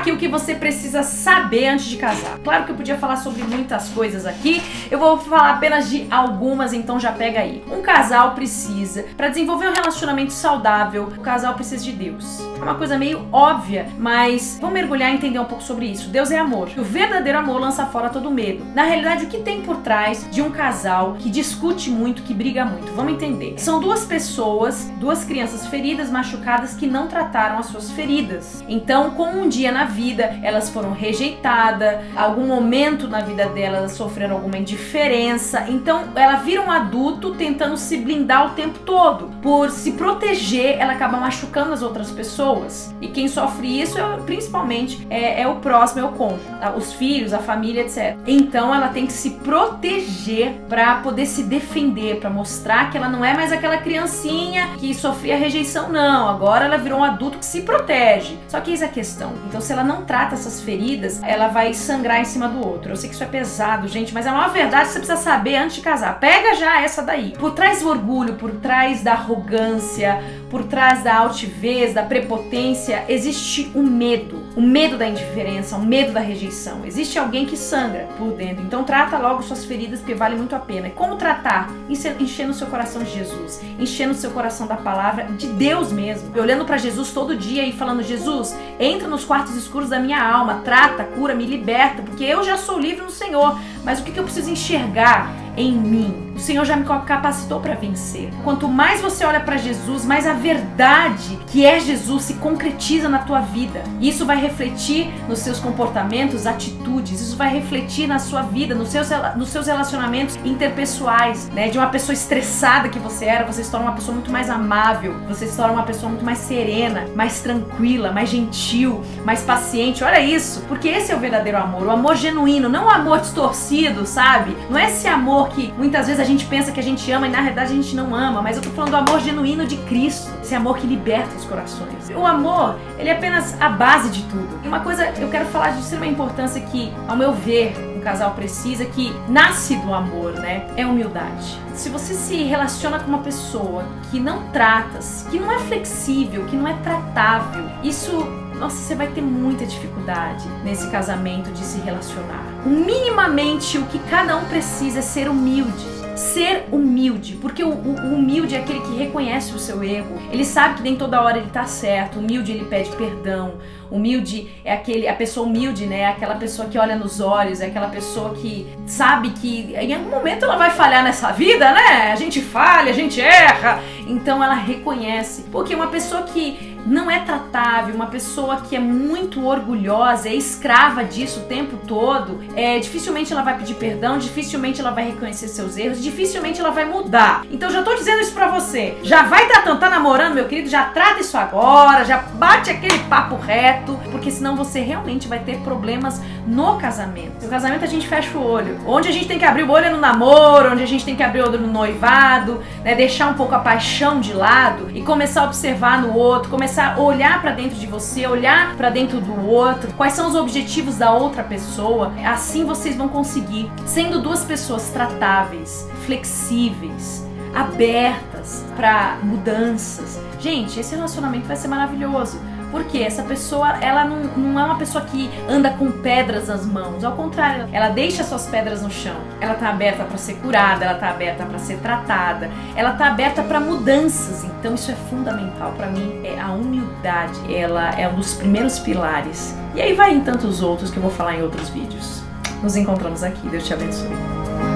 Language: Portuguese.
aqui o que você precisa saber antes de casar. Claro que eu podia falar sobre muitas coisas aqui, eu vou falar apenas de algumas, então já pega aí. Um casal precisa, para desenvolver um relacionamento saudável, o casal precisa de Deus. É uma coisa meio óbvia, mas vamos mergulhar e entender um pouco sobre isso. Deus é amor. O verdadeiro amor lança fora todo medo. Na realidade, o que tem por trás de um casal que discute muito, que briga muito? Vamos entender. São duas pessoas, duas crianças feridas, machucadas, que não trataram as suas feridas. Então, com um dia na vida, elas foram rejeitadas, algum momento na vida delas elas sofreram alguma indiferença. Então, ela vira um adulto tentando se blindar o tempo todo. Por se proteger, ela acaba machucando as outras pessoas. E quem sofre isso, é, principalmente, é, é o próximo, é o cônjuge, os filhos, a família, etc. Então, ela tem que se proteger para poder se defender, para mostrar que ela não é mais aquela criancinha que sofria rejeição, não. Agora ela virou um adulto que se protege. Só que eis a questão. Então, se ela não trata essas feridas, ela vai sangrar em cima do outro. Eu sei que isso é pesado, gente, mas é uma verdade que você precisa saber antes de casar. Pega já essa daí. Por trás do orgulho, por trás da arrogância, por trás da altivez, da prepotência, existe o medo. O medo da indiferença, o medo da rejeição. Existe alguém que sangra por dentro. Então trata logo suas feridas, porque vale muito a pena. E como tratar? Enchendo o seu coração de Jesus, enchendo o seu coração da palavra de Deus mesmo. Olhando para Jesus todo dia e falando: Jesus, entra nos quartos escuros da minha alma, trata, cura, me liberta, porque eu já sou livre no Senhor. Mas o que eu preciso enxergar? em mim. O Senhor já me capacitou para vencer. Quanto mais você olha para Jesus, mais a verdade que é Jesus se concretiza na tua vida. Isso vai refletir nos seus comportamentos, atitudes, isso vai refletir na sua vida, nos seus, nos seus relacionamentos interpessoais, né? De uma pessoa estressada que você era, você se torna uma pessoa muito mais amável, você se torna uma pessoa muito mais serena, mais tranquila, mais gentil, mais paciente. Olha isso, porque esse é o verdadeiro amor, o amor genuíno, não o amor distorcido, sabe? Não é esse amor que muitas vezes a gente pensa que a gente ama e na verdade a gente não ama, mas eu tô falando do amor genuíno de Cristo, esse amor que liberta os corações. O amor, ele é apenas a base de tudo. E uma coisa eu quero falar de extrema importância que, ao meu ver, um casal precisa que nasce do amor, né? É humildade. Se você se relaciona com uma pessoa que não tratas, que não é flexível, que não é tratável, isso nossa, você vai ter muita dificuldade nesse casamento de se relacionar. Minimamente o que cada um precisa é ser humilde ser humilde, porque o, o, o, humilde é aquele que reconhece o seu erro, ele sabe que nem toda hora ele tá certo, humilde ele pede perdão, humilde é aquele, a pessoa humilde, né, é aquela pessoa que olha nos olhos, é aquela pessoa que sabe que em algum momento ela vai falhar nessa vida, né, a gente falha, a gente erra, então ela reconhece, porque uma pessoa que não é tratável, uma pessoa que é muito orgulhosa, é escrava disso o tempo todo, é, dificilmente ela vai pedir perdão, dificilmente ela vai reconhecer seus erros, dificilmente ela vai mudar. Então já tô dizendo isso pra você. Já vai tratando, tá namorando, meu querido, já trata isso agora, já bate aquele papo reto, porque senão você realmente vai ter problemas no casamento. No casamento a gente fecha o olho. Onde a gente tem que abrir o olho é no namoro, onde a gente tem que abrir o olho no noivado, né, deixar um pouco a paixão de lado e começar a observar no outro, começar a olhar para dentro de você, olhar para dentro do outro, quais são os objetivos da outra pessoa, assim vocês vão conseguir, sendo duas pessoas tratáveis, flexíveis, abertas para mudanças. Gente, esse relacionamento vai ser maravilhoso. Porque essa pessoa, ela não, não é uma pessoa que anda com pedras nas mãos. Ao contrário, ela deixa suas pedras no chão. Ela tá aberta para ser curada, ela tá aberta para ser tratada, ela tá aberta para mudanças. Então isso é fundamental para mim. É a humildade. Ela é um dos primeiros pilares. E aí vai em tantos outros que eu vou falar em outros vídeos. Nos encontramos aqui. Deus te abençoe.